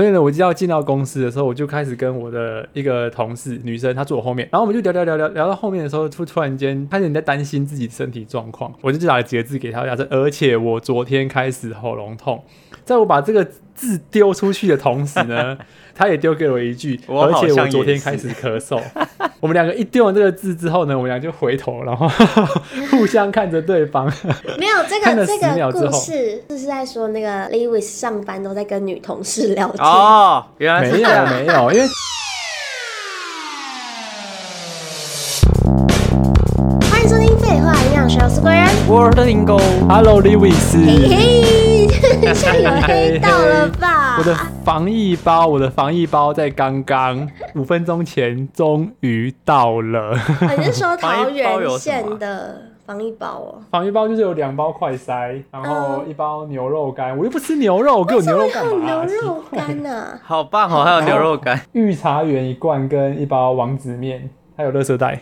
所以呢，我就要进到公司的时候，我就开始跟我的一个同事女生，她坐我后面，然后我们就聊聊聊聊聊到后面的时候，突突然间开始你在担心自己身体状况，我就就打了几个字给她，说而且我昨天开始喉咙痛，在我把这个字丢出去的同时呢。他也丢给我一句，而且我昨天开始咳嗽。我们两个一丢完这个字之后呢，我们俩就回头，然后 互相看着对方。没有这个这个故事，就是在说那个 Lewis 上班都在跟女同事聊天。哦，原来没有没有，因为欢迎收听废话营养学，我是贵人，我是林狗，Hello Liwis，嘿嘿，现在有黑到了吧？我的防疫包，我的防疫包在刚刚五分钟前终于到了。你是说桃园县的防疫包哦？防疫包就是有两包快塞，然后一包牛肉干。我又不吃牛肉，给我牛肉干嘛？牛肉干呢？好棒哦！还有牛肉干、御茶园一罐跟一包王子面。还有垃圾袋，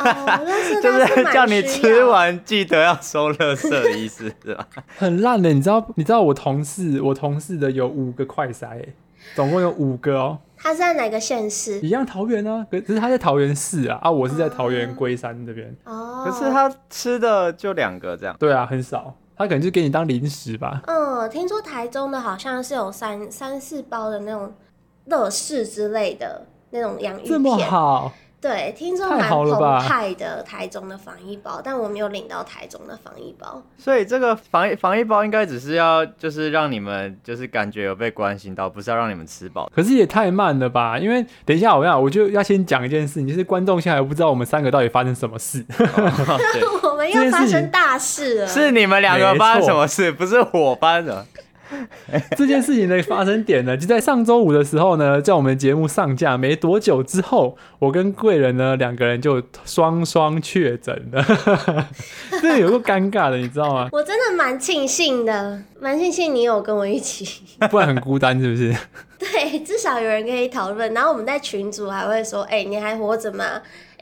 就是叫你吃完记得要收垃圾的意思，是吧？很烂的，你知道？你知道我同事，我同事的有五个快筛，总共有五个哦。他是在哪个县市？一样桃园啊，可是他在桃园市啊，啊，我是在桃园龟山这边。哦，可是他吃的就两个这样。对啊，很少，他可能就给你当零食吧。嗯，听说台中的好像是有三三四包的那种乐事之类的那种洋芋片，这么好。对，听说蛮澎湃的台中的防疫包，但我没有领到台中的防疫包。所以这个防疫防疫包应该只是要就是让你们就是感觉有被关心到，不是要让你们吃饱。可是也太慢了吧？因为等一下我要我就要先讲一件事情，就是观众现在还不知道我们三个到底发生什么事。我们要发生大事了，是你们两个发生什么事，不是我发生的。这件事情的发生点呢，就在上周五的时候呢，在我们节目上架没多久之后，我跟贵人呢两个人就双双确诊了，这有个尴尬的，你知道吗？我真的蛮庆幸的，蛮庆幸你有跟我一起，不然很孤单，是不是？对，至少有人可以讨论，然后我们在群组还会说：“哎、欸，你还活着吗？”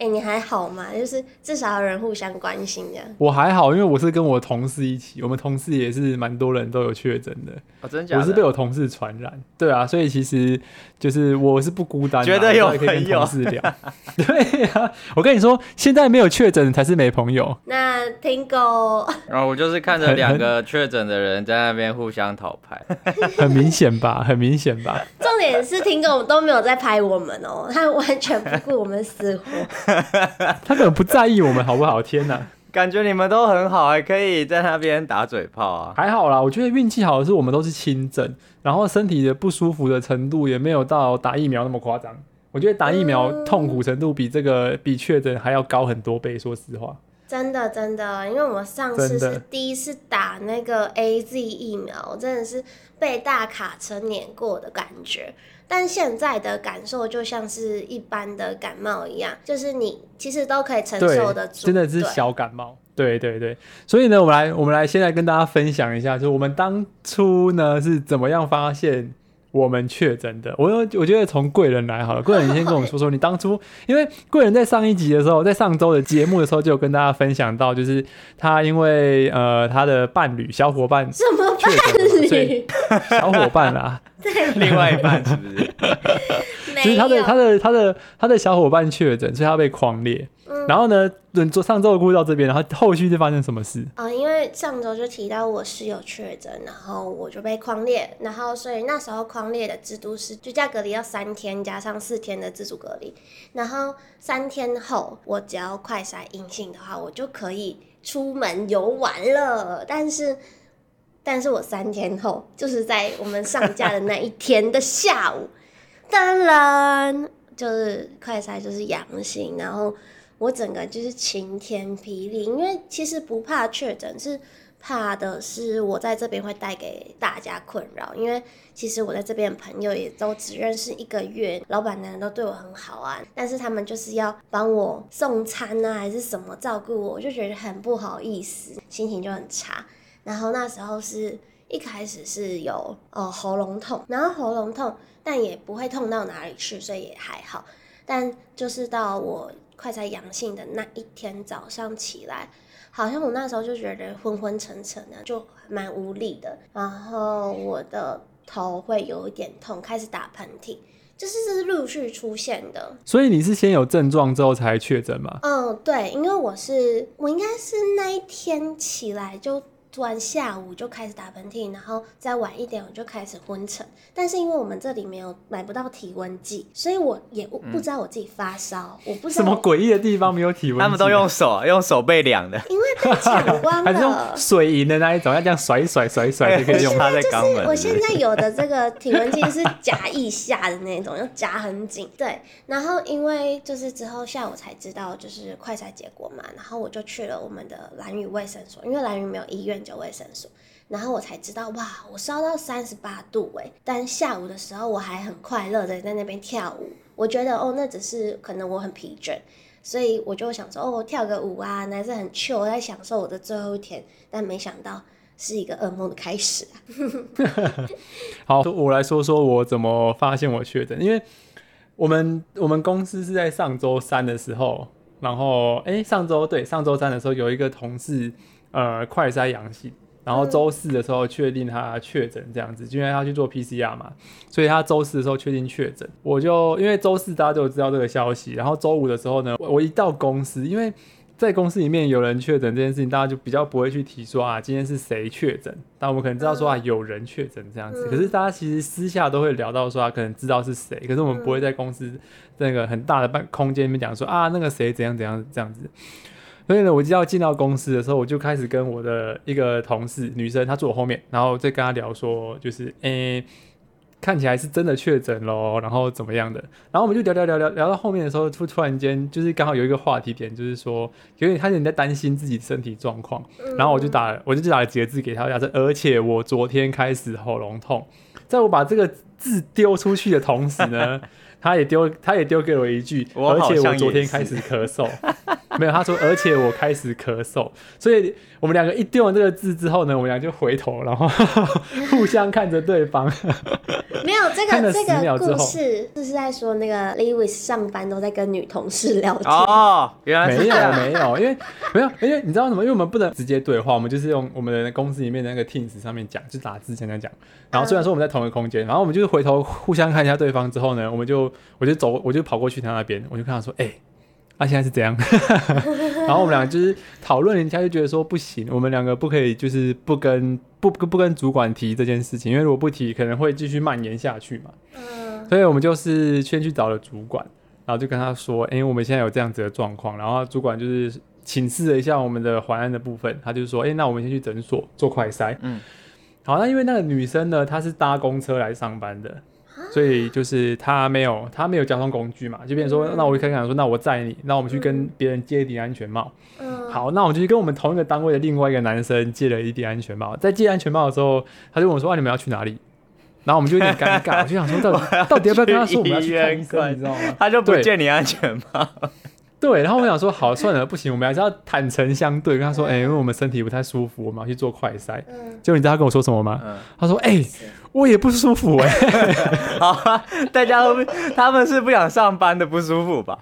哎、欸，你还好吗？就是至少有人互相关心这样。我还好，因为我是跟我同事一起，我们同事也是蛮多人都有确诊的。哦，真假的？我是被我同事传染。对啊，所以其实就是我是不孤单的，觉得有朋友。可以跟同事聊。对啊，我跟你说，现在没有确诊才是没朋友。那听狗，然后我就是看着两个确诊的人在那边互相讨拍，很明显吧？很明显吧？重点是听狗都没有在拍我们哦，他完全不顾我们死活。他可能不在意我们好不好？天哪，感觉你们都很好，还可以在那边打嘴炮啊！还好啦，我觉得运气好的是我们都是轻症，然后身体的不舒服的程度也没有到打疫苗那么夸张。我觉得打疫苗痛苦程度比这个比确诊还要高很多倍。说实话，真的真的，因为我上次是第一次打那个 AZ 疫苗，真的是被大卡车碾过的感觉。但现在的感受就像是一般的感冒一样，就是你其实都可以承受得住，真的是小感冒。对对对，所以呢，我们来我们来现在跟大家分享一下，就是我们当初呢是怎么样发现我们确诊的。我我觉得从贵人来好了，贵人你先跟我们说说你当初，因为贵人在上一集的时候，在上周的节目的时候就有跟大家分享到，就是他因为呃他的伴侣小伙伴什么伴侣 小伙伴啊。对，另外一半是不是？就是他的他的他的他的小伙伴确诊，所以他被匡列。嗯、然后呢，做上周的故事到这边，然后后续就发生什么事？啊、呃，因为上周就提到我室友确诊，然后我就被框列，然后所以那时候框列的制度是居家隔离要三天，加上四天的自主隔离。然后三天后，我只要快筛阴性的话，我就可以出门游玩了。但是。但是我三天后，就是在我们上架的那一天的下午，当然就是快筛就是阳性，然后我整个就是晴天霹雳，因为其实不怕确诊，是怕的是我在这边会带给大家困扰，因为其实我在这边的朋友也都只认识一个月，老板娘都对我很好啊，但是他们就是要帮我送餐啊，还是什么照顾我，我就觉得很不好意思，心情就很差。然后那时候是一开始是有呃喉咙痛，然后喉咙痛，但也不会痛到哪里去，所以也还好。但就是到我快筛阳性的那一天早上起来，好像我那时候就觉得昏昏沉沉的，就蛮无力的。然后我的头会有一点痛，开始打喷嚏，就是是陆续出现的。所以你是先有症状之后才确诊吗？嗯，对，因为我是我应该是那一天起来就。突然下午就开始打喷嚏，然后再晚一点我就开始昏沉。但是因为我们这里没有买不到体温计，所以我也不知道我自己发烧。嗯、我不知道什么诡异的地方没有体温计，他们都用手用手背量的，因为太强光了。还是用水银的那一种，要这样甩一甩甩一甩就可以用它在肛门。就是我现在有的这个体温计是夹腋下的那种，要夹很紧。对，然后因为就是之后下午才知道就是快筛结果嘛，然后我就去了我们的兰屿卫生所，因为兰屿没有医院。就卫生所，然后我才知道哇，我烧到三十八度哎！但下午的时候我还很快乐的在那边跳舞，我觉得哦，那只是可能我很疲倦，所以我就想说哦，跳个舞啊，还是很 chill，在享受我的最后一天。但没想到是一个噩梦的开始啊！好，我来说说我怎么发现我确诊，因为我们我们公司是在上周三的时候，然后哎，上周对上周三的时候有一个同事。呃，快筛阳性，然后周四的时候确定他确诊这样子，就因为他去做 PCR 嘛，所以他周四的时候确定确诊。我就因为周四大家都知道这个消息，然后周五的时候呢，我一到公司，因为在公司里面有人确诊这件事情，大家就比较不会去提说啊，今天是谁确诊，但我们可能知道说啊，有人确诊这样子。可是大家其实私下都会聊到说啊，可能知道是谁，可是我们不会在公司那个很大的办空间里面讲说啊，那个谁怎样怎样这样子。所以呢，我就要进到公司的时候，我就开始跟我的一个同事，女生，她坐我后面，然后再跟她聊说，就是，诶、欸，看起来是真的确诊咯，然后怎么样的，然后我们就聊聊聊聊聊到后面的时候，突突然间就是刚好有一个话题点，就是说，因为开始你在担心自己身体状况，然后我就打，我就打了几个字给她，讲说，而且我昨天开始喉咙痛，在我把这个字丢出去的同时呢。他也丢，他也丢给我一句，而且我昨天开始咳嗽，没有，他说，而且我开始咳嗽，所以我们两个一丢完这个字之后呢，我们俩就回头，然后互相看着对方。没有这个这个故事，就是在说那个 Lewis 上班都在跟女同事聊天哦，原来没有没有，因为没有，因为你知道什么？因为我们不能直接对话，我们就是用我们的公司里面的那个 Teams 上面讲，就打字这样讲。然后虽然说我们在同一个空间，然后我们就是回头互相看一下对方之后呢，我们就我就走，我就跑过去他那边，我就跟他说，哎、欸。他、啊、现在是怎样？然后我们两个就是讨论，人家就觉得说不行，我们两个不可以，就是不跟不不不跟主管提这件事情，因为如果不提，可能会继续蔓延下去嘛。嗯。所以我们就是先去找了主管，然后就跟他说：“哎、欸，我们现在有这样子的状况。”然后主管就是请示了一下我们的淮安的部分，他就说：“哎、欸，那我们先去诊所做快筛。”嗯。好，那因为那个女生呢，她是搭公车来上班的。所以就是他没有，他没有交通工具嘛，就变成说，嗯、那我就开始想说，那我载你，那我们去跟别人借一顶安全帽。嗯，好，那我们就去跟我们同一个单位的另外一个男生借了一顶安全帽。在借安全帽的时候，他就问我说：“啊，你们要去哪里？”然后我们就有点尴尬，我就想说，到底 到底要不要跟他说我们要去看医生，你知道吗？他就不借你安全帽。对，然后我想说，好，算了，不行，我们还是要坦诚相对，跟他说，哎、欸，因为我们身体不太舒服，我们要去做快筛。嗯，结果你知道他跟我说什么吗？嗯、他说，哎、欸，我也不舒服、欸，哎，好啊，大家都他们是不想上班的不舒服吧？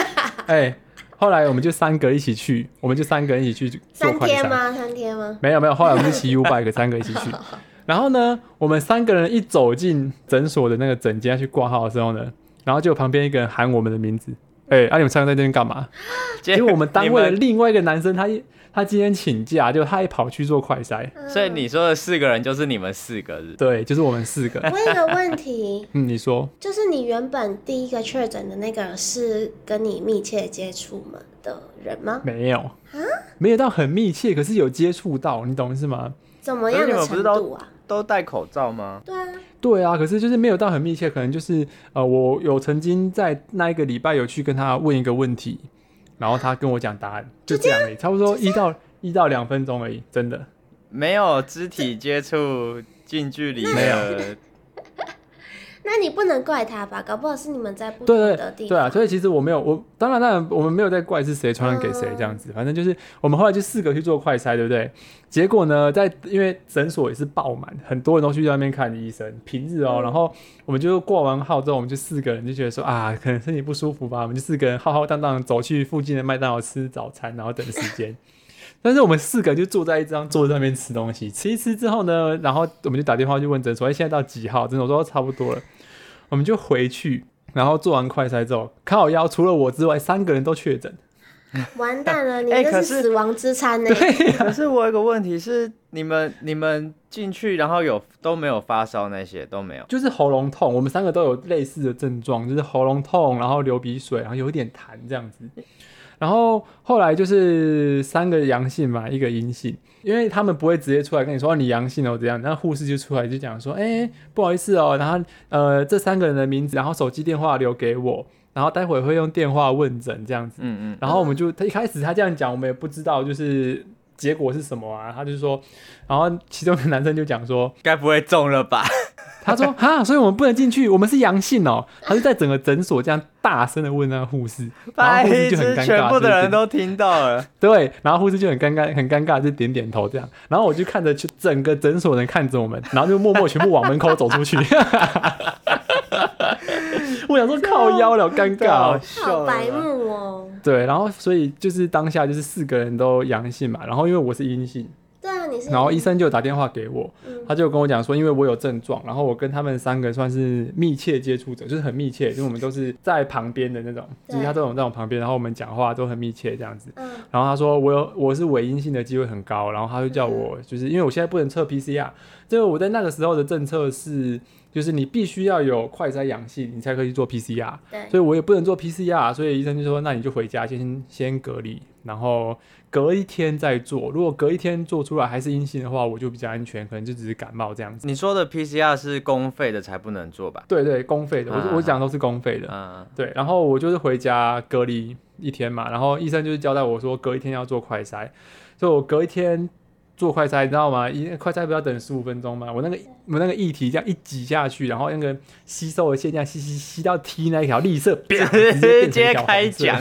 哎、欸，后来我们就三个一起去，我们就三个人一起去做快筛。三天吗？三天吗？没有没有，后来我们就骑 U-bike 三个一起去。然后呢，我们三个人一走进诊所的那个诊间去挂号的时候呢，然后就旁边一个人喊我们的名字。哎、欸，啊！你们三个在那边干嘛？结果我们单位的另外一个男生他，他他今天请假，就他也跑去做快筛。所以你说的四个人就是你们四个是？对，就是我们四个。问一个问题，嗯，你说，就是你原本第一个确诊的那个是跟你密切接触吗的人吗？没有啊，没有到很密切，可是有接触到，你懂是吗？怎么样的程度啊？都戴口罩吗？对啊，对啊，可是就是没有到很密切，可能就是呃，我有曾经在那一个礼拜有去跟他问一个问题，然后他跟我讲答案，就这样而已，差不多一到一到两分钟而已，真的没有肢体接触、近距离没有。那你不能怪他吧？搞不好是你们在不同的地方。对对，对啊，所以其实我没有，我当然当然我们没有在怪是谁传染给谁这样子，反正就是我们后来就四个去做快筛，对不对？结果呢，在因为诊所也是爆满，很多人都去那边看医生，平日哦、喔，嗯、然后我们就挂完号之后，我们就四个人就觉得说啊，可能身体不舒服吧，我们就四个人浩浩荡荡走去附近的麦当劳吃早餐，然后等时间。但是我们四个就坐在一张桌子上面吃东西，吃一吃之后呢，然后我们就打电话去问诊所，哎，现在到几号？诊所说差不多了，我们就回去，然后做完快筛之后，靠腰除了我之外，三个人都确诊。完蛋了，你这是死亡之餐呢、欸？可是，可是我有个问题是，你们你们进去然后有都没有发烧那些都没有，就是喉咙痛，我们三个都有类似的症状，就是喉咙痛，然后流鼻水，然后有一点痰这样子。然后后来就是三个阳性嘛，一个阴性，因为他们不会直接出来跟你说你阳性哦这样，然后护士就出来就讲说，哎，不好意思哦，然后呃这三个人的名字，然后手机电话留给我，然后待会会用电话问诊这样子，嗯嗯，然后我们就他一开始他这样讲，我们也不知道就是结果是什么啊，他就说，然后其中的男生就讲说，该不会中了吧？他说 哈，所以我们不能进去，我们是阳性哦。他就在整个诊所这样大声的问那个护士，然后护士就很尴尬，全部的人都听到了。对，然后护士就很尴尬，很尴尬就点点头这样。然后我就看着，就整个诊所人看着我们，然后就默默全部往门口走出去。我想说靠腰了，尴尬，好白目哦。对，然后所以就是当下就是四个人都阳性嘛，然后因为我是阴性。然后医生就打电话给我，他就跟我讲说，因为我有症状，然后我跟他们三个算是密切接触者，就是很密切，因为我们都是在旁边的那种，就是他这种在我旁边，然后我们讲话都很密切这样子。然后他说我有我是伪阴性的机会很高，然后他就叫我就是因为我现在不能测 PCR，就我在那个时候的政策是，就是你必须要有快筛阳性，你才可以做 PCR，所以我也不能做 PCR，所以医生就说那你就回家先先隔离，然后。隔一天再做，如果隔一天做出来还是阴性的话，我就比较安全，可能就只是感冒这样子。你说的 PCR 是公费的才不能做吧？对对，公费的，啊、我我讲都是公费的。嗯，对。然后我就是回家隔离一天嘛，然后医生就是交代我说隔一天要做快筛，所以我隔一天。做快筛，你知道吗？一快筛不要等十五分钟吗？我那个我那个液体这样一挤下去，然后那个吸收的线这样吸吸吸到 T 那一条绿色，直接开奖，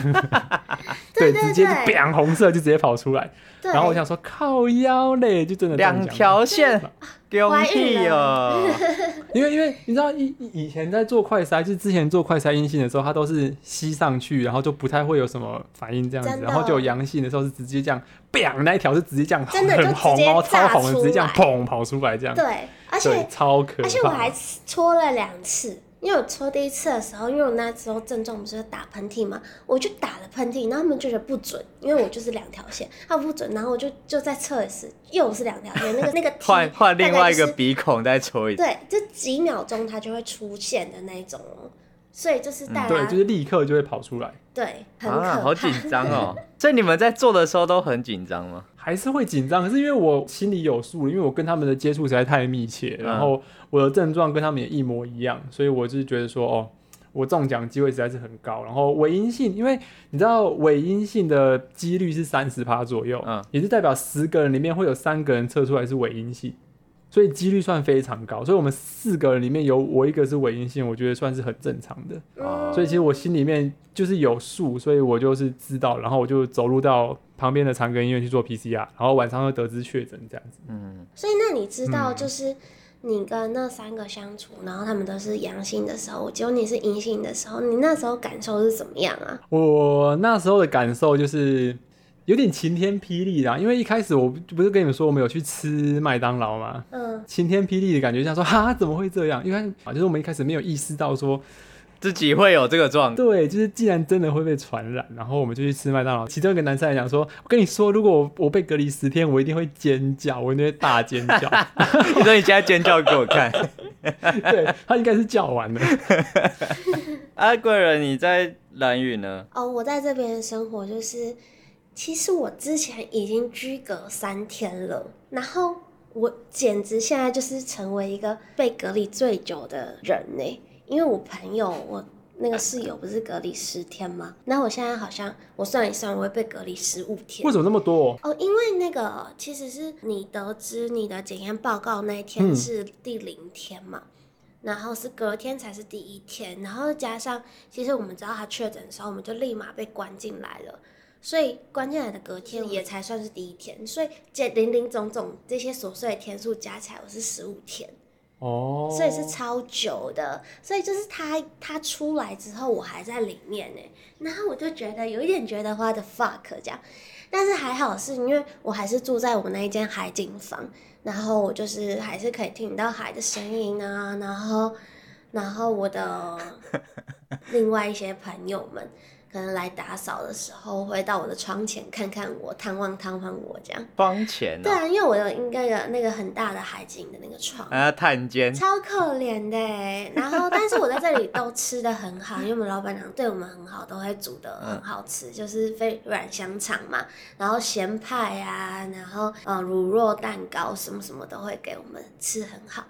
对，直接就变红色就直接跑出来。然后我想说靠腰嘞，就真的两条线。丢屁哦！因为因为你知道以以前在做快筛，就是之前做快筛阴性的时候，它都是吸上去，然后就不太会有什么反应这样子，然后就有阳性的时候是直接这样，bang 那一条是直接这样很红哦，超红的，直接这样砰跑出来这样。对，而且超可怕，而且我还搓了两次。因为我抽第一次的时候，因为我那时候症状不是打喷嚏嘛，我就打了喷嚏，然后他们就觉得不准，因为我就是两条线，他不准，然后我就就再测一次，又是两条线，那个那 个换换另外一个鼻孔再抽一次，对，就几秒钟它就会出现的那种。哦，所以就是大家、嗯、对，就是立刻就会跑出来，对，很可怕，啊、好紧张哦，所以你们在做的时候都很紧张吗？还是会紧张，可是因为我心里有数，因为我跟他们的接触实在太密切，然后我的症状跟他们也一模一样，所以我就是觉得说，哦，我中奖机会实在是很高。然后伪阴性，因为你知道伪阴性的几率是三十趴左右，嗯，也是代表十个人里面会有三个人测出来是伪阴性。所以几率算非常高，所以我们四个人里面有我一个是伪阴性，我觉得算是很正常的。嗯、所以其实我心里面就是有数，所以我就是知道，然后我就走路到旁边的长庚医院去做 PCR，然后晚上又得知确诊这样子。嗯。所以那你知道，就是你跟那三个相处，然后他们都是阳性的时候，只有你是阴性的时候，你那时候感受是怎么样啊？我那时候的感受就是。有点晴天霹雳啦，因为一开始我不是跟你们说我们有去吃麦当劳吗？嗯，晴天霹雳的感觉，像说哈怎么会这样？因为啊，就是我们一开始没有意识到说自己会有这个状态。对，就是既然真的会被传染，然后我们就去吃麦当劳。其中一个男生来讲说：“我跟你说，如果我我被隔离十天，我一定会尖叫，我一定会大尖叫。” 你说你现在尖叫给我看？对，他应该是叫完了。阿贵人，你在兰屿呢？哦，我在这边生活就是。其实我之前已经居隔三天了，然后我简直现在就是成为一个被隔离最久的人呢。因为我朋友，我那个室友不是隔离十天吗？那我现在好像我算一算，我会被隔离十五天。为什么那么多？哦，因为那个其实是你得知你的检验报告那一天是第零天嘛，嗯、然后是隔天才是第一天，然后加上其实我们知道他确诊的时候，我们就立马被关进来了。所以关键来的隔天也才算是第一天，所以这零零总总这些琐碎的天数加起来，我是十五天。哦，所以是超久的。所以就是他他出来之后，我还在里面呢。然后我就觉得有一点觉得 what the fuck 这样，但是还好是因为我还是住在我那一间海景房，然后我就是还是可以听到海的声音啊，然后然后我的另外一些朋友们。可能来打扫的时候，会到我的窗前看看我，探望探望我这样。窗前、喔？对啊，因为我有应该有那个很大的海景的那个床。啊，探监。超可怜的。然后，但是我在这里都吃的很好，因为我们老板娘对我们很好，都会煮的很好吃，嗯、就是非软香肠嘛，然后咸派啊，然后呃乳酪蛋糕什么什么都会给我们吃很好。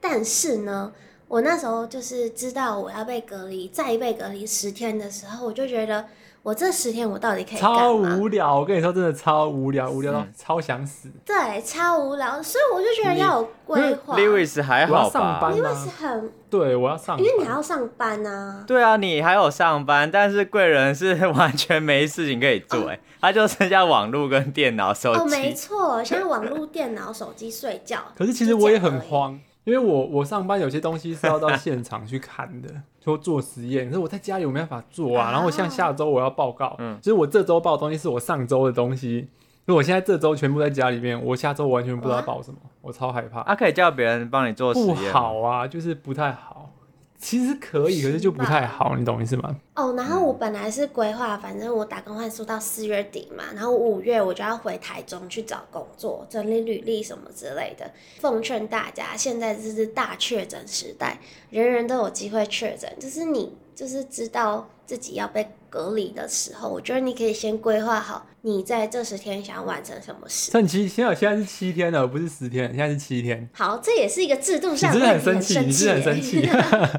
但是呢。我那时候就是知道我要被隔离，再被隔离十天的时候，我就觉得我这十天我到底可以干嘛？超无聊，我跟你说真的超无聊，无聊到超想死。对，超无聊，所以我就觉得要有规划。Lewis 还好吧？Lewis 很对，我要上班，因为你还要上班啊。对啊，你还有上班，但是贵人是 完全没事情可以做，哎、哦，他就剩下网络跟电脑、手机。哦，没错，现在网络、电脑、手机、睡觉。可是其实我也很慌。因为我我上班有些东西是要到现场去看的，说做实验，可是我在家里我没办法做啊。然后像下周我要报告，嗯，就是我这周报的东西是我上周的东西，如果我现在这周全部在家里面，我下周完全不知道报什么，我超害怕。啊，可以叫别人帮你做实验？不好啊，就是不太好。其实可以，可是就不太好，你懂意思吗？哦，然后我本来是规划，反正我打工换宿到四月底嘛，然后五月我就要回台中去找工作，整理履历什么之类的。奉劝大家，现在这是大确诊时代，人人都有机会确诊，就是你就是知道自己要被隔离的时候，我觉得你可以先规划好。你在这十天想完成什么事？趁七，现在现在是七天了，不是十天，现在是七天。好，这也是一个制度上的问题。你真的很生气，你真的很生气。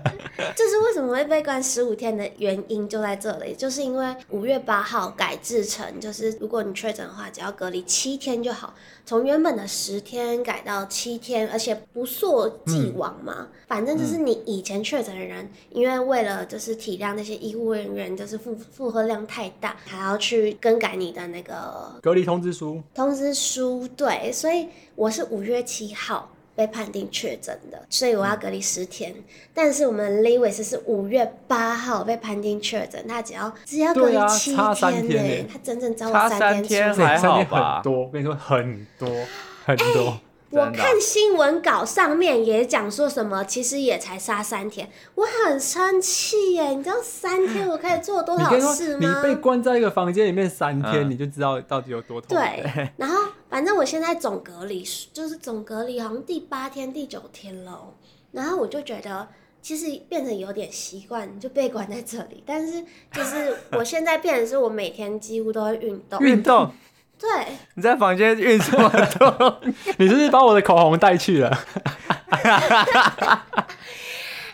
这是为什么会被关十五天的原因就在这里，就是因为五月八号改制成，就是如果你确诊的话，只要隔离七天就好，从原本的十天改到七天，而且不溯既往嘛。嗯、反正就是你以前确诊的人，嗯、因为为了就是体谅那些医护人员，就是负负荷量太大，还要去更改你的那个。隔离通知书，通知书对，所以我是五月七号被判定确诊的，所以我要隔离十天。嗯、但是我们 Lewis 是五月八号被判定确诊，他只要只要隔离七天呢、欸，他整整找我三天还好吧？很多，我跟你说很多很多。欸我看新闻稿上面也讲说什么，其实也才杀三天，我很生气耶！你知道三天我可以做多少事吗？你，你被关在一个房间里面三天，嗯、你就知道到底有多痛。对，然后反正我现在总隔离，就是总隔离好像第八天、第九天了，然后我就觉得其实变成有点习惯，就被关在这里。但是就是我现在变成是我每天几乎都会运动，运动。对，你在房间运这么多，你是不是把我的口红带去了？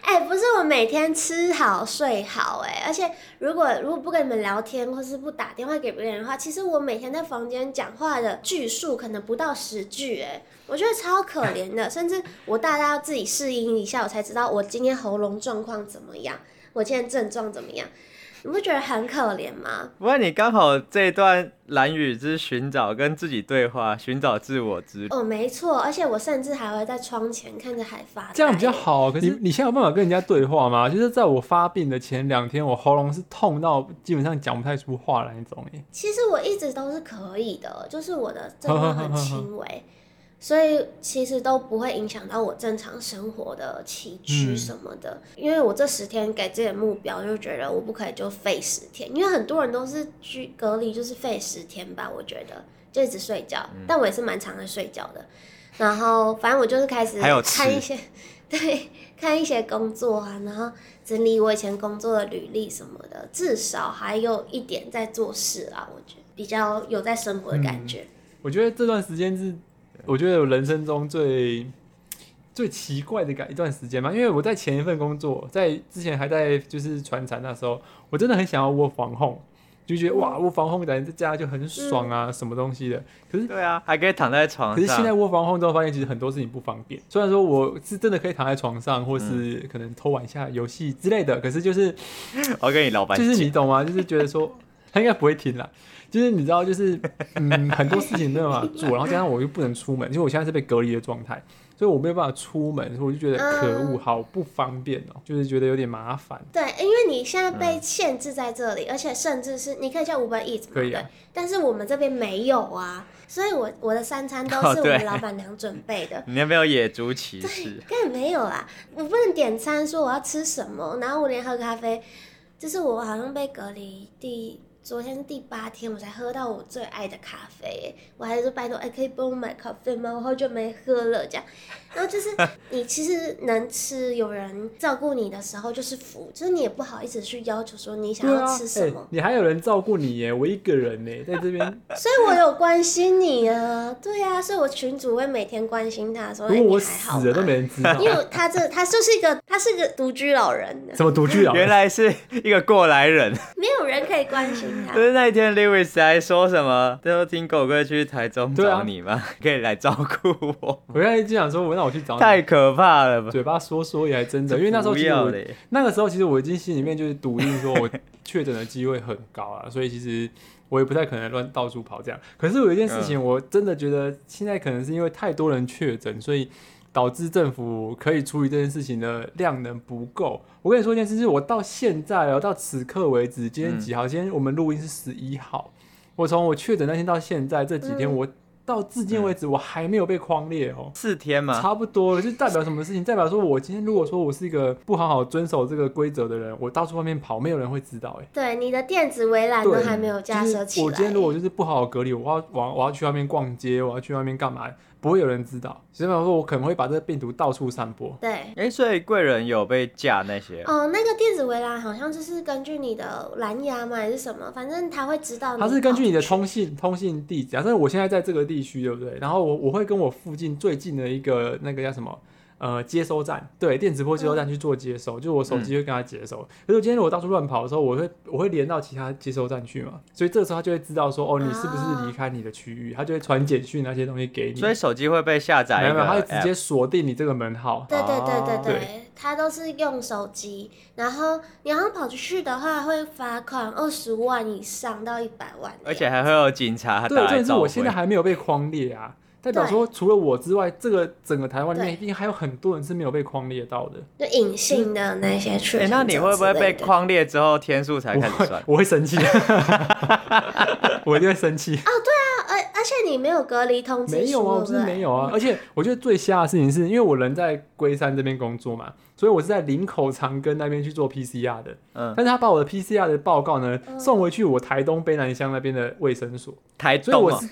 哎、欸，不是我每天吃好睡好哎、欸，而且如果如果不跟你们聊天，或是不打电话给别人的话，其实我每天在房间讲话的句数可能不到十句哎、欸，我觉得超可怜的，甚至我大概要自己适应一下，我才知道我今天喉咙状况怎么样，我今天症状怎么样。你不觉得很可怜吗？不过你刚好这一段兰屿之寻找跟自己对话，寻找自我之旅。哦，没错，而且我甚至还会在窗前看着海发。这样比较好。可是你你现在有办法跟人家对话吗？就是在我发病的前两天，我喉咙是痛到基本上讲不太出话来那种。其实我一直都是可以的，就是我的症状很轻微。所以其实都不会影响到我正常生活的起居什么的，嗯、因为我这十天给自己的目标，就觉得我不可以就废十天，因为很多人都是居隔离就是废十天吧，我觉得就一直睡觉，嗯、但我也是蛮常的睡觉的。然后反正我就是开始看一些，对，看一些工作啊，然后整理我以前工作的履历什么的，至少还有一点在做事啊，我觉得比较有在生活的感觉。嗯、我觉得这段时间是。我觉得我人生中最最奇怪的感一段时间嘛，因为我在前一份工作，在之前还在就是传产那时候，我真的很想要 work from home，就觉得哇 work from home 在家就很爽啊，什么东西的。可是对啊，还可以躺在床上。可是现在 work from home 之后，发现其实很多事情不方便。虽然说我是真的可以躺在床上，或是可能偷玩一下游戏之类的，可是就是 我跟你老板，就是你懂吗？就是觉得说 他应该不会听啦。就是你知道，就是嗯，很多事情没有办法做，然后加上我又不能出门，因为我现在是被隔离的状态，所所以我没有办法出门，所以我就觉得可恶，嗯、好不方便哦、喔，就是觉得有点麻烦。对，因为你现在被限制在这里，嗯、而且甚至是你可以叫 Uber Eats 嘛，可以、啊，对，但是我们这边没有啊，所以我我的三餐都是我们老板娘准备的。哦、你有没有野猪骑士？根本没有啦，我不能点餐说我要吃什么，然后我连喝咖啡，就是我好像被隔离第。昨天是第八天，我才喝到我最爱的咖啡，我还是说拜托，哎、欸，可以帮我买咖啡吗？我好久没喝了，这样。然后就是你其实能吃，有人照顾你的时候就是福，就是你也不好意思去要求说你想要吃什么。啊欸、你还有人照顾你耶，我一个人呢，在这边。所以我有关心你啊，对啊，所以我群主会每天关心他说，说如果我死了都没人知道，因为他这他就是一个他是个独居老人。什么独居老人？原来是一个过来人，没有人可以关心。不是那一天，Lewis 还说什么？他说听狗哥去台中找你吗？啊、可以来照顾我。我刚才就想说，我那我去找你。太可怕了吧！嘴巴说说也还真的，因为那时候其实我那个时候其实我已经心里面就是笃定说我 确诊的机会很高啊，所以其实我也不太可能乱到处跑这样。可是有一件事情，我真的觉得现在可能是因为太多人确诊，所以。导致政府可以处理这件事情的量能不够。我跟你说一件事，就是我到现在哦，到此刻为止，今天几号？今天我们录音是十一号。我从我确诊那天到现在这几天，我到至今为止我还没有被框列哦。四天嘛，差不多了。就代表什么事情？代表说我今天如果说我是一个不好好遵守这个规则的人，我到处外面跑，没有人会知道。哎，对，你的电子围栏都还没有架设起来。我今天如果就是不好好隔离，我要我我要去外面逛街，我要去外面干嘛？不会有人知道，所以说我可能会把这个病毒到处散播。对，哎、欸，所以贵人有被架那些哦，那个电子围栏好像就是根据你的蓝牙嘛，还是什么，反正他会知道。他是根据你的通信通信地址，假设我现在在这个地区，对不对？然后我我会跟我附近最近的一个那个叫什么？呃，接收站，对，电磁波接收站去做接收，嗯、就我手机会跟他接收。可是我今天如果到处乱跑的时候，我会我会连到其他接收站去嘛，所以这个时候他就会知道说，哦，你是不是离开你的区域，他就会传简讯那些东西给你。所以手机会被下载，没有，他会直接锁定你这个门号。对对对对对，对他都是用手机，然后你要跑出去的话会罚款二十万以上到一百万，而且还会有警察。对，但是我现在还没有被框列啊。代表说，除了我之外，这个整个台湾里面一定还有很多人是没有被框列到的，就隐性的那些确诊、欸。那你会不会被框列之后天数才开始算？我会生气，我一定会生气。哦，对啊，而而且你没有隔离通知书，没有啊，我是没有啊。而且我觉得最瞎的事情是，因为我人在龟山这边工作嘛，所以我是在林口长庚那边去做 PCR 的。嗯，但是他把我的 PCR 的报告呢送回去我台东卑南乡那边的卫生所，台东、所以我是。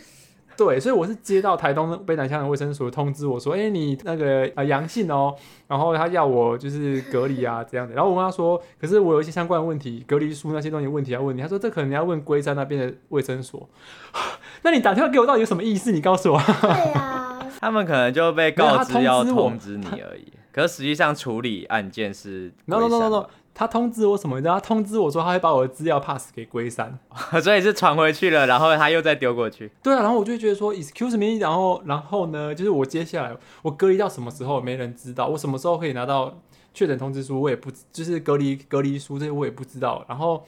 对，所以我是接到台东北南乡的卫生所通知我说，哎、欸，你那个呃阳性哦，然后他要我就是隔离啊这样的。然后我跟他说，可是我有一些相关的问题，隔离书那些东西问题要问你。他说这可能你要问龟山那边的卫生所。那你打电话给我到底有什么意思？你告诉我。对啊，他们可能就被告知要通知你而已，可是实际上处理案件是 no no no no no。他通知我什么？然后他通知我说他会把我的资料 pass 给龟山，所以是传回去了，然后他又再丢过去。对啊，然后我就觉得说，excuse me，然后然后呢，就是我接下来我隔离到什么时候没人知道，我什么时候可以拿到确诊通知书，我也不就是隔离隔离书这些我也不知道，然后。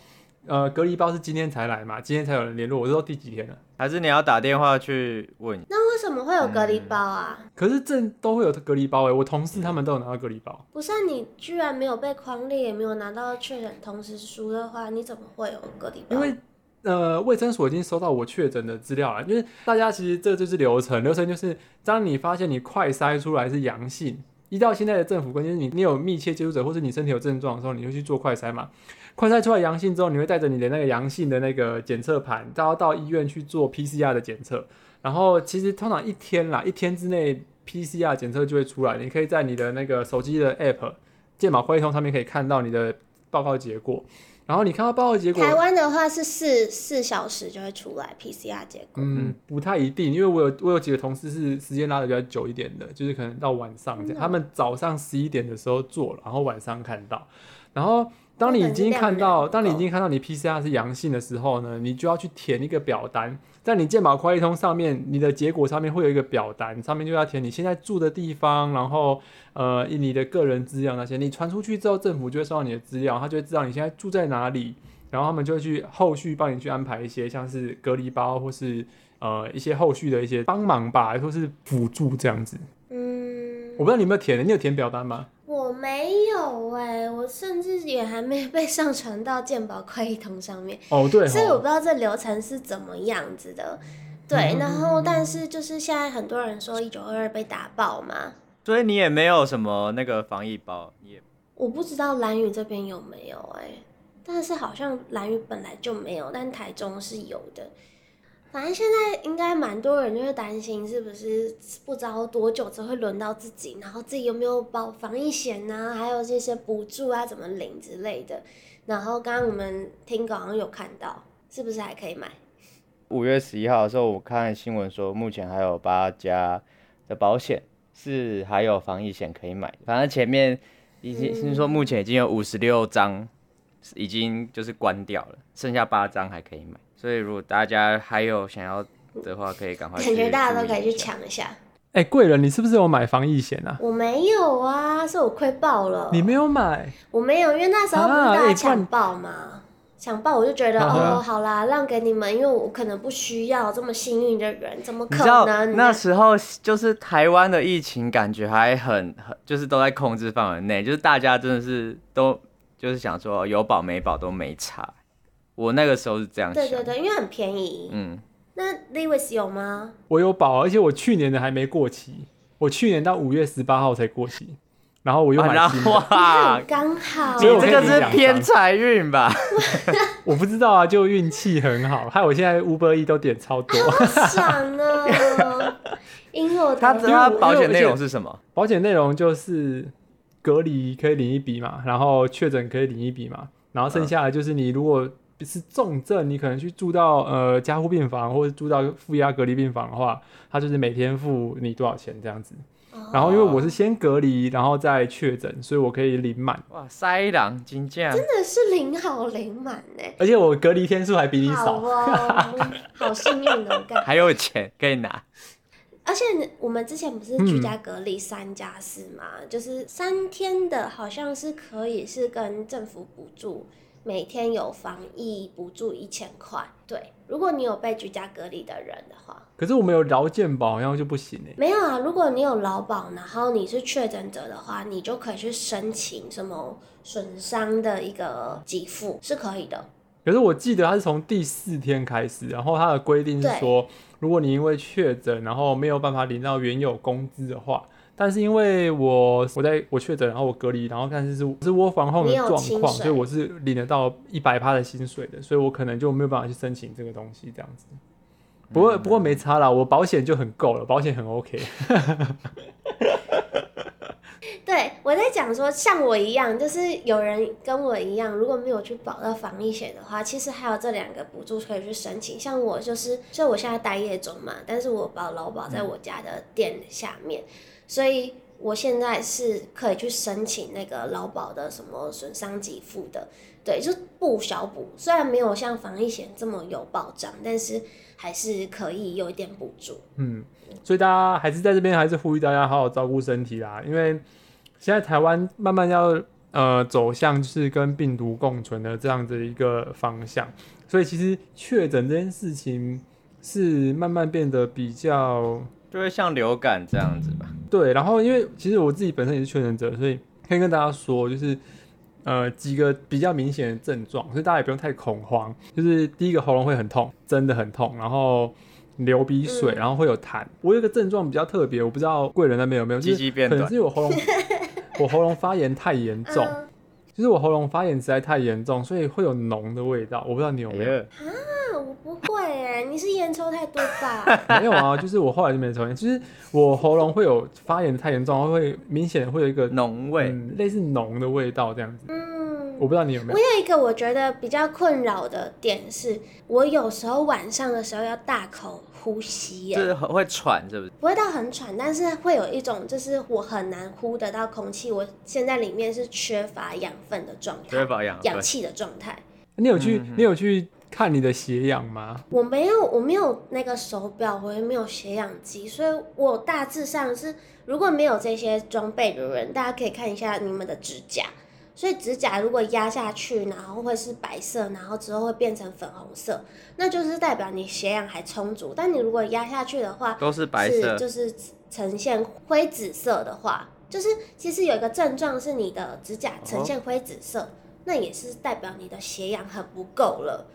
呃，隔离包是今天才来嘛？今天才有人联络，我说第几天了？还是你要打电话去问？那为什么会有隔离包啊？嗯、可是这都会有隔离包哎，我同事他们都有拿到隔离包。不是、啊、你居然没有被框列，也没有拿到确诊通知书的话，你怎么会有隔离包？因为呃，卫生所已经收到我确诊的资料了，就是大家其实这就是流程，流程就是当你发现你快筛出来是阳性。一到现在的政府关键是，你你有密切接触者，或是你身体有症状的时候，你就去做快筛嘛？快筛出来阳性之后，你会带着你的那个阳性的那个检测盘，然后到医院去做 PCR 的检测。然后其实通常一天啦，一天之内 PCR 检测就会出来，你可以在你的那个手机的 App 健保快通上面可以看到你的报告结果。然后你看到报告结果，台湾的话是四四小时就会出来 PCR 结果。嗯，不太一定，因为我有我有几个同事是时间拉的比较久一点的，就是可能到晚上这样，嗯、他们早上十一点的时候做了，然后晚上看到，然后。当你已经看到，当你已经看到你 PCR 是阳性的时候呢，你就要去填一个表单，在你健保快易通上面，你的结果上面会有一个表单，上面就要填你现在住的地方，然后呃你的个人资料那些，你传出去之后，政府就会收到你的资料，他就会知道你现在住在哪里，然后他们就会去后续帮你去安排一些像是隔离包或是呃一些后续的一些帮忙吧，或是辅助这样子。嗯。我不知道你有没有填，你有填表单吗？我没有哎、欸，我甚至也还没被上传到健保快易通上面。哦，对哦，所以我不知道这流程是怎么样子的。对，然后但是就是现在很多人说一九二二被打爆嘛，所以你也没有什么那个防疫包，也我不知道蓝屿这边有没有哎、欸，但是好像蓝屿本来就没有，但台中是有的。反正现在应该蛮多人就是担心，是不是不知道多久才会轮到自己，然后自己有没有保防疫险啊，还有这些补助啊怎么领之类的。然后刚刚我们听稿好像有看到，是不是还可以买？五月十一号的时候，我看新闻说，目前还有八家的保险是还有防疫险可以买。反正前面已经听说目前已经有五十六张已经就是关掉了，剩下八张还可以买。所以，如果大家还有想要的话，可以赶快。感觉大家都可以去抢一下。哎、欸，贵人，你是不是有买防疫险啊？我没有啊，是我亏爆了。你没有买？我没有，因为那时候不是大家抢爆嘛，抢、啊欸、爆我就觉得哦，好啦，让给你们，因为我可能不需要这么幸运的人，怎么可能？那时候就是台湾的疫情，感觉还很很，就是都在控制范围内，就是大家真的是都就是想说有保没保都没差。我那个时候是这样想，对对对，因为很便宜。嗯，那 Lewis 有吗？我有保，而且我去年的还没过期，我去年到五月十八号才过期，然后我又买新的。哇，刚好。你这个是偏财运吧？我不知道啊，就运气很好，害我现在 Uber E 都点超多。好爽啊！因为我他他保险内容是什么？保险内容就是隔离可以领一笔嘛，然后确诊可以领一笔嘛，然后剩下的就是你如果。是重症，你可能去住到呃加护病房，或者住到负压隔离病房的话，他就是每天付你多少钱这样子。哦、然后因为我是先隔离，然后再确诊，所以我可以领满。哇，塞狼金价真的是领好领满呢！而且我隔离天数还比你少，好，哦、好幸运的干。还有钱可以拿。而且我们之前不是居家隔离三加四嘛，嗯、就是三天的，好像是可以是跟政府补助。每天有防疫补助一千块，对，如果你有被居家隔离的人的话。可是我们有劳健保，好像就不行哎。没有啊，如果你有劳保，然后你是确诊者的话，你就可以去申请什么损伤的一个给付，是可以的。可是我记得他是从第四天开始，然后他的规定是说，如果你因为确诊，然后没有办法领到原有工资的话。但是因为我我在我确诊，然后我隔离，然后但是是是窝房后的状况，所以我是领得到一百趴的薪水的，所以我可能就没有办法去申请这个东西这样子。不过不过没差啦，我保险就很够了，保险很 OK。对，我在讲说，像我一样，就是有人跟我一样，如果没有去保到防疫险的话，其实还有这两个补助可以去申请。像我就是，所以我现在待业中嘛，但是我保劳保在我家的店下面。嗯所以我现在是可以去申请那个劳保的什么损伤给付的，对，就不小补，虽然没有像防疫险这么有保障，但是还是可以有一点补助。嗯，所以大家还是在这边还是呼吁大家好好照顾身体啦，因为现在台湾慢慢要呃走向就是跟病毒共存的这样子一个方向，所以其实确诊这件事情是慢慢变得比较。就会像流感这样子吧。对，然后因为其实我自己本身也是确诊者，所以可以跟大家说，就是呃几个比较明显的症状，所以大家也不用太恐慌。就是第一个喉咙会很痛，真的很痛，然后流鼻水，然后会有痰。我有一个症状比较特别，我不知道贵人那边有没有，就是可能 是我喉咙我喉咙发炎太严重，就是我喉咙发炎实在太严重，所以会有浓的味道。我不知道你有没有啊。我不会哎，你是烟抽太多吧？没有啊，就是我后来就没抽烟。其实我喉咙会有发炎太严重，会明显会有一个浓味，嗯，类似浓的味道这样子。嗯，我不知道你有没有。我有一个我觉得比较困扰的点是，我有时候晚上的时候要大口呼吸，就是会喘，是不是？不会到很喘，但是会有一种就是我很难呼得到空气，我现在里面是缺乏养分的状态，缺乏氧氧气的状态。你有去？你有去？看你的血氧吗？我没有，我没有那个手表，我也没有血氧机，所以我大致上是如果没有这些装备的人，大家可以看一下你们的指甲。所以指甲如果压下去，然后会是白色，然后之后会变成粉红色，那就是代表你血氧还充足。但你如果压下去的话，都是白色，是就是呈现灰紫色的话，就是其实有一个症状是你的指甲呈现灰紫色，那也是代表你的血氧很不够了。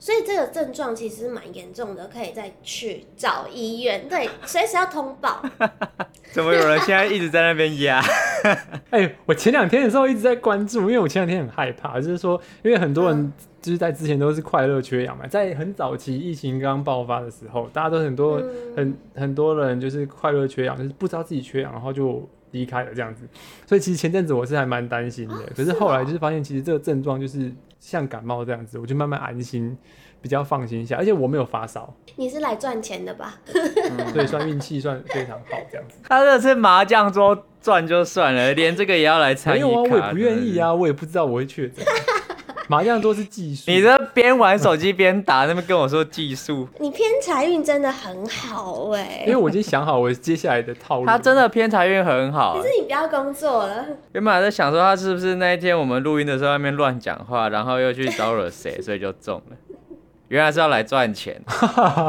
所以这个症状其实蛮严重的，可以再去找医院，对，随时要通报。怎么有人现在一直在那边压？哎、欸，我前两天的时候一直在关注，因为我前两天很害怕，就是说，因为很多人就是在之前都是快乐缺氧嘛，在很早期疫情刚爆发的时候，大家都很多、嗯、很很多人就是快乐缺氧，就是不知道自己缺氧，然后就离开了这样子。所以其实前阵子我是还蛮担心的，啊、可是后来就是发现，其实这个症状就是。像感冒这样子，我就慢慢安心，比较放心一下。而且我没有发烧。你是来赚钱的吧？嗯，对，算运气算非常好这样子。他这是麻将桌赚就算了，连这个也要来参与。没有啊，我也不愿意啊，我也不知道我会确诊。麻将桌是技术。你这边玩手机边打，那边跟我说技术。你偏财运真的很好哎、欸。因为我已经想好我接下来的套路。他真的偏财运很好、欸。可是你不要工作了。原本还在想说他是不是那一天我们录音的时候在那边乱讲话，然后又去招惹谁，所以就中了。原来是要来赚钱。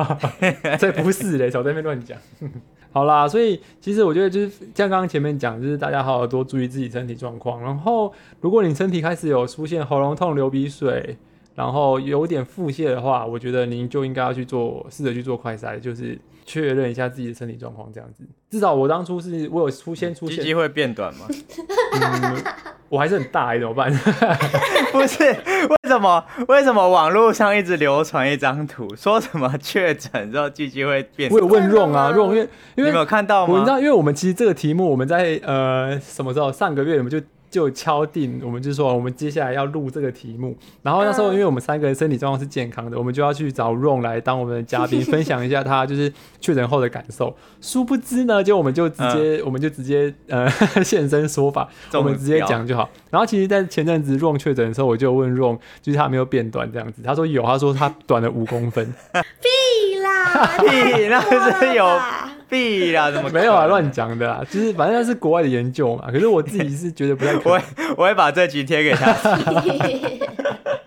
这不是嘞，少在那边乱讲。好啦，所以其实我觉得就是像刚刚前面讲，就是大家好好多注意自己身体状况。然后，如果你身体开始有出现喉咙痛、流鼻水，然后有点腹泻的话，我觉得您就应该要去做，试着去做快筛，就是确认一下自己的身体状况，这样子。至少我当初是我有出现出现，机会变短吗？嗯 我还是很大，怎么办？不是，为什么？为什么网络上一直流传一张图，说什么确诊之后鸡鸡会变？我有问 Ron 啊，Ron，因为因为你没有看到吗？你知道，因为我们其实这个题目我们在呃什么时候？上个月我们就。就敲定，我们就说我们接下来要录这个题目。然后那时候，因为我们三个人身体状况是健康的，我们就要去找 Ron 来当我们的嘉宾，分享一下他就是确诊后的感受。殊不知呢，就我们就直接，嗯、我们就直接呃 现身说法，我们直接讲就好。然后其实，在前阵子 Ron 确诊的时候，我就问 Ron，就是他没有变短这样子。他说有，他说他短了五公分。屁啦，屁，那是有。必啦，怎么 没有啊？乱讲的啦，就是反正那是国外的研究嘛。可是我自己是觉得不太可能。我会我会把这集贴给他。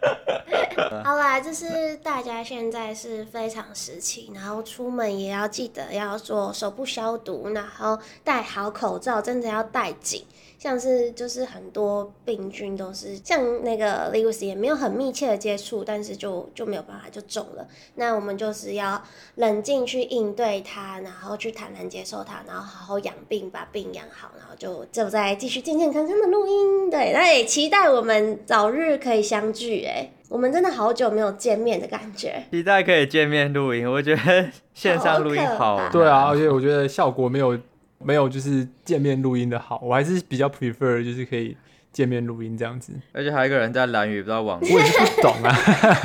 就是大家现在是非常时期，然后出门也要记得要做手部消毒，然后戴好口罩，真的要戴紧。像是就是很多病菌都是像那个 Lewis 也没有很密切的接触，但是就就没有办法就中了。那我们就是要冷静去应对它，然后去坦然接受它，然后好好养病，把病养好，然后就就再继续健健康康的录音。对，那也期待我们早日可以相聚。哎，我们真的好久没有见面的感觉，期待可以见面录音。我觉得线上录音好，好对啊，而且我觉得效果没有。没有，就是见面录音的好，我还是比较 prefer 就是可以见面录音这样子。而且还有一个人在蓝雨，不知道网，我也是不懂啊。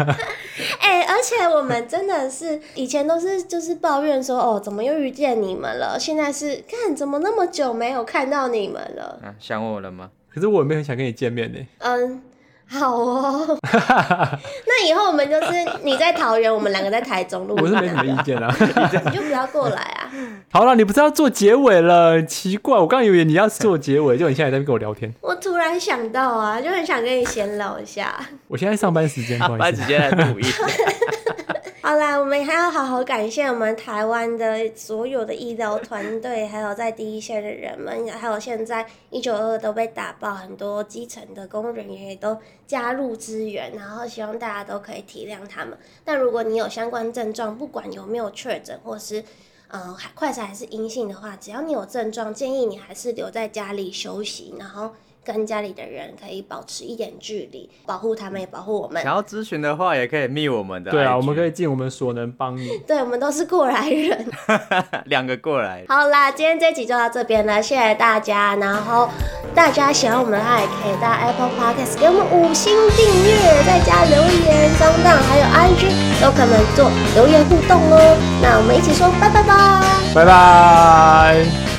哎、欸，而且我们真的是以前都是就是抱怨说，哦，怎么又遇见你们了？现在是看怎么那么久没有看到你们了？啊，想我了吗？可是我也没有很想跟你见面呢。嗯。好哦，那以后我们就是你在桃园，我们两个在台中录。我是没什么意见啊，你就不要过来啊。好了，你不是要做结尾了？奇怪，我刚以为你要做结尾，就你现在在跟我聊天。我突然想到啊，就很想跟你闲聊一下。我现在上班时间，上班时间来录音。好啦，我们还要好好感谢我们台湾的所有的医疗团队，还有在第一线的人们，还有现在一九二都被打爆，很多基层的工人也都加入支援，然后希望大家都可以体谅他们。但如果你有相关症状，不管有没有确诊，或是嗯快筛还是阴性的话，只要你有症状，建议你还是留在家里休息，然后。跟家里的人可以保持一点距离，保护他们也保护我们。想要咨询的话，也可以密我们的。对啊，我们可以尽我们所能帮你。对，我们都是过来人，两个过来。好啦，今天这集就到这边了，谢谢大家。然后大家喜欢我们的话，也可以到 Apple Podcast 给我们五星订阅，再加留言、上当，还有 IG 都可能做留言互动哦。那我们一起说拜拜吧，拜拜。